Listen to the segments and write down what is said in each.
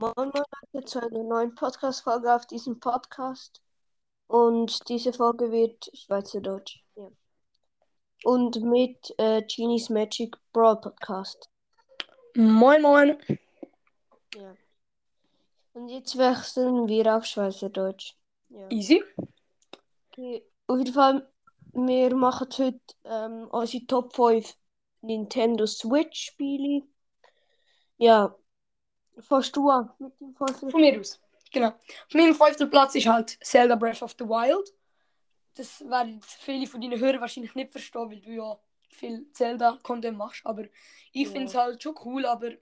Moin Moin Leute zu einer neuen Podcast-Folge auf diesem Podcast. Und diese Folge wird Schweizerdeutsch. Ja. Und mit äh, Genie's Magic Brawl Podcast. Moin, moin. Ja. Und jetzt wechseln wir auf Schweizerdeutsch. Ja. Easy. Okay. Auf jeden Fall, wir machen heute ähm, unsere Top 5 Nintendo Switch Spiele. Ja. Fährst du an mit dem fünften? Von mir aus. Genau. Auf meinem fünften Platz ist halt Zelda Breath of the Wild. Das werden viele von deinen Hörern wahrscheinlich nicht verstehen, weil du ja viel Zelda-Content machst. Aber ich Ja. finde es halt schon cool, aber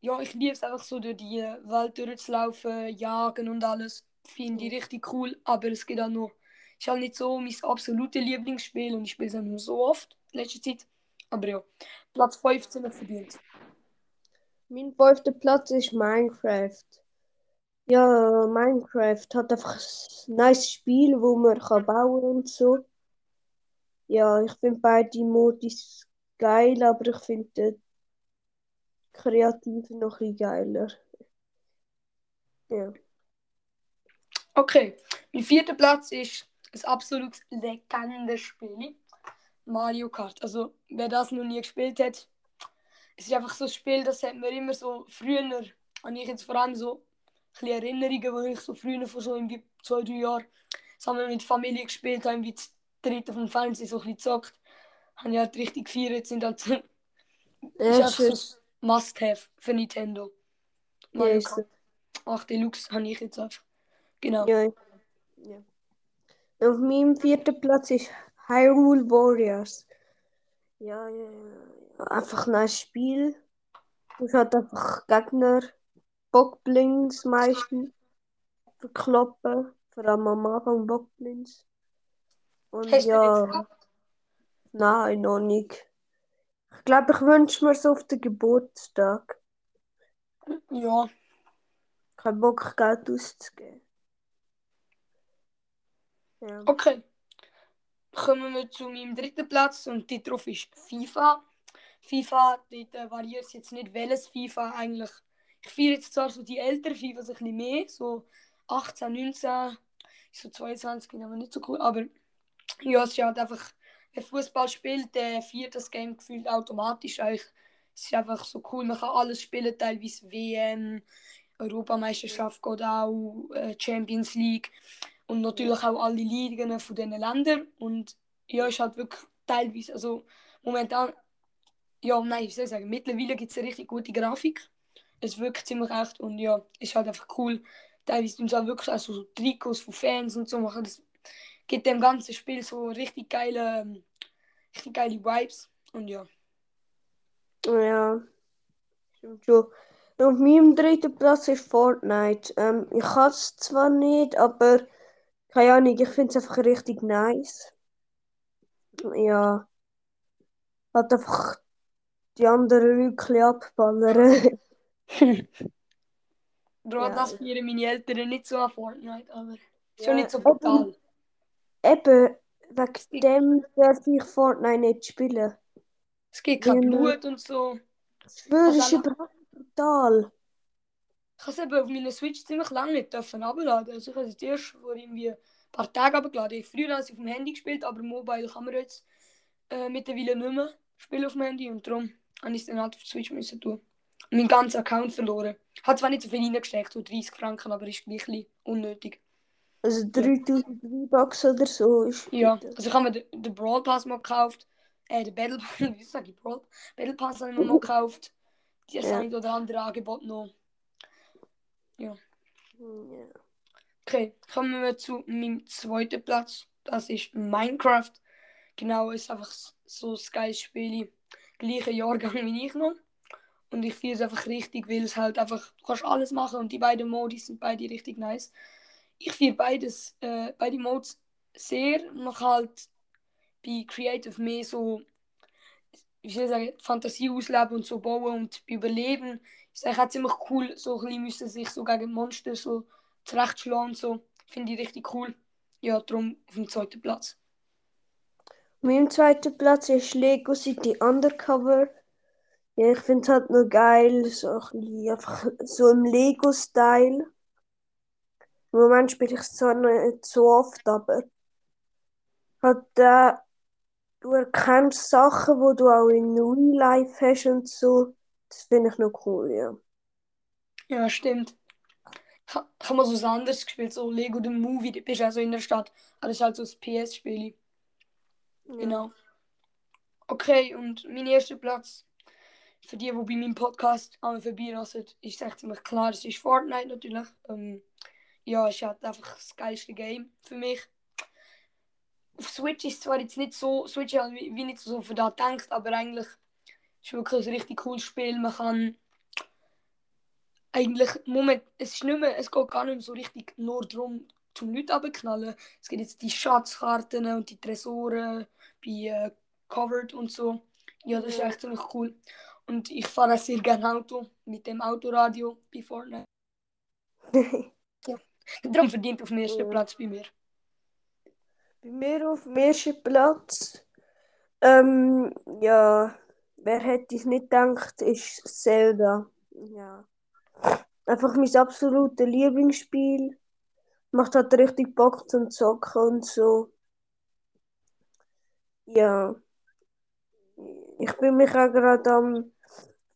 ja, ich liebe es einfach so durch die Welt durchzulaufen, jagen und alles. Finde ich richtig cool, aber es geht auch noch. Ist halt nicht so mein absolutes Lieblingsspiel und ich spiele es auch nur so oft in letzter Zeit. Aber ja, Platz 15 noch verdient. Mein fünfter Platz ist Minecraft. Ja, Minecraft hat einfach ein nice Spiel, wo man kann bauen und so. Ja, ich finde beide Modis geil, aber ich finde den noch ein geiler. Ja. Okay, mein vierter Platz ist ein absolut legendes Spiel. Mario Kart. Also, wer das noch nie gespielt hat, es ist einfach so ein Spiel, das hat mir immer so früher, habe ich jetzt vor allem so ein Erinnerungen, wo ich so früher vor so irgendwie zwei, drei Jahren zusammen mit Familie gespielt habe, wie das dritte vom Fernsehen so ein bisschen gezockt. Habe ich halt richtig gefeiert, sind halt so, ist Ja, einfach schön. so ein Must-Have für Nintendo. Ja, Mario ist so. Kart 8 Deluxe habe ich jetzt einfach. Genau. Ja. ja. Auf meinem vierten Platz ist Hyrule Warriors. Ja, ja, ja. Einfach ein nice Spiel. Es hat einfach Gegner, Bockblins meistens verkloppen. Vor allem am Anfang Bockblins. Und Hast ja, nein, noch nicht. Ich glaube, ich wünsche mir es auf den Geburtstag. Ja. Kein Bock, Geld auszugeben. Ja. Okay. Kommen wir zu meinem dritten Platz und die drauf ist FIFA. FIFA, dort äh, variiert es jetzt nicht, welches FIFA eigentlich. Ich feiere jetzt zwar so die älteren FIFA ein bisschen mehr, so 18, 19, so 22 bin aber nicht so cool, aber ja, es ist halt einfach, wer Fußball spielt, der feiert das Game gefühlt automatisch eigentlich. Es ist einfach so cool, man kann alles spielen, teilweise WM, Europameisterschaft geht auch, äh, Champions League und natürlich auch alle Ligen von diesen Ländern. Und ja, ist halt wirklich teilweise, also momentan, ja, nein, wie soll ich sagen, mittlerweile gibt es eine richtig gute Grafik. Es wirkt ziemlich echt und ja, ist halt einfach cool. Teilweise tun sie auch wirklich auch so Trikots von Fans und so machen. Das gibt dem ganzen Spiel so richtig geile, ähm, richtig geile Vibes. Und ja. Ja, stimmt schon. Auf meinem dritten Platz ist Fortnite. Ähm, ich kann es zwar nicht, aber keine Ahnung, ich finde es einfach richtig nice. Ja, halt einfach die anderen bisschen abballern. Bro, Ja. das feiern meine Eltern nicht so an Fortnite, aber Ja, schon nicht so brutal. Eben, wegen dem darf ich Fortnite nicht spielen. Es gibt kein Blut und so. Es Also ist überhaupt brutal. Ich habe es eben auf meiner Switch ziemlich lange nicht dürfen abladen. Also ich habe es erst vor irgendwie ein paar Tagen abgeladen. Ich früher habe ich auf dem Handy gespielt, aber Mobile kann man jetzt äh, mittlerweile nicht mehr spielen auf dem Handy und darum habe ich es dann halt auf Switch müssen tun. Und meinen ganzen Account verloren. Hat zwar nicht so viel reingesteckt, so 30 Franken, aber ist gleich unnötig. Also 3000 V-Bucks oder so ist Ja, gut. also ich habe mir den, den Brawl Pass mal gekauft. Äh, den Battle Pass, wie sage ich Brawl? Battle Pass habe ich mir mal gekauft. Die Ja. ein oder andere Angebot noch. Ja. Okay, kommen wir zu meinem zweiten Platz. Das ist Minecraft. Genau, ist einfach so ein geiles Spiel. Gleicher Jahrgang wie ich noch. Und ich finde es einfach richtig, weil es halt einfach, du kannst alles machen und die beiden Modis sind beide richtig nice. Ich finde beides, äh, beide Modes sehr. Man kann halt bei Creative mehr so, wie soll ich sagen, Fantasie ausleben und so bauen und Überleben ist eigentlich auch ziemlich cool. So ein bisschen müssen sich so gegen Monster so zurechtschlagen und so. Finde ich richtig cool. Ja, darum auf dem zweiten Platz. Auf meinem zweiten Platz ist Lego City Undercover. Ja, ich finde es halt nur geil, so ein bisschen einfach so im Lego-Style. Im Moment spiele ich es zwar nicht so oft, aber halt, äh, du erkennst Sachen, die du auch in Real Life hast und so. Das finde ich noch cool, ja. Ja, stimmt. Ich ha- ich habe mal so was anderes gespielt, so Lego The Movie, du bist also in der Stadt. Aber das ist halt so das PS-Spiel. Ja. Genau. Okay, und mein erster Platz für die, die bei meinem Podcast an vorbeirasen, ist echt ziemlich klar, es ist Fortnite natürlich. Ähm, ja, es ist halt einfach das geilste Game für mich. Auf Switch ist zwar jetzt nicht so, Switch halt wie, wie nicht so für da denkt, aber eigentlich ist es wirklich ein richtig cooles Spiel. Man kann eigentlich, Moment, es ist nicht mehr, es geht gar nicht mehr so richtig nur darum, zum Leute abknallen. Es gibt jetzt die Schatzkarten und die Tresoren bei äh, Covered und so. Ja, das ist Ja. echt ziemlich cool. Und ich fahre sehr gerne Auto mit dem Autoradio bei Fortnite. Darum verdient auf dem ersten Ja. Platz bei mir. Bei mir auf dem ersten Platz, ähm, ja, wer hätte es nicht gedacht, ist Zelda. Ja. Einfach mein absolutes Lieblingsspiel. Macht halt richtig Bock zum Zocken und so. Ja. Ich bin mich auch gerade am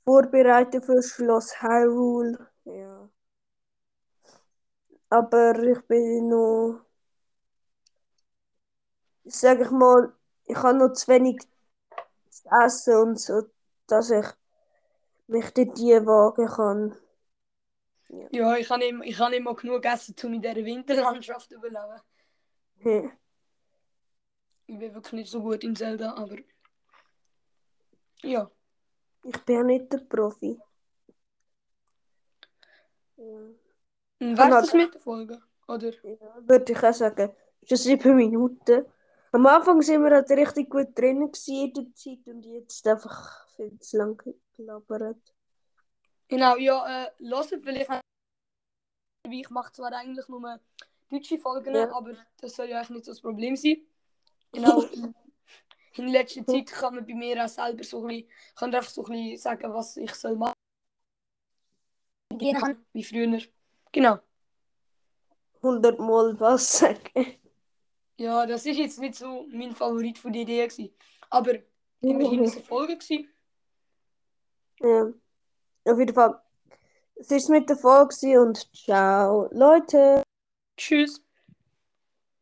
Vorbereiten für Schloss Hyrule. Ja. Aber ich bin noch, sag ich mal, ich habe noch zu wenig zu essen und so, dass ich mich dort die wagen kann. Ja, ich habe nicht, ich habe nicht mal genug gegessen, um in dieser Winterlandschaft zu überleben. Hm. Ich bin wirklich nicht so gut in Zelda, aber. Ja. Ich bin ja nicht der Profi. Ja. Und halt- das mit der Folge? Oder? Ja, würde ich auch sagen. Schon sieben Minuten. Am Anfang sind wir halt richtig gut drin in Zeit und jetzt einfach viel zu lang gelabert. Genau, ja, äh, hört vielleicht ich mache zwar eigentlich nur deutsche Folgen, Ja. aber das soll ja eigentlich nicht so das Problem sein. Genau. in- letzter Zeit kann man bei mir auch selber so ein bisschen, kann einfach so ein bisschen sagen, was ich soll machen. Ja. Wie früher. Genau. 100 Mal was sagen. Ja, das ist jetzt nicht so mein Favorit von der Idee gewesen. Aber immerhin ist es eine Folge gewesen. Ja. Auf jeden Fall. Es ist mit der Folge und ciao, Leute. Tschüss.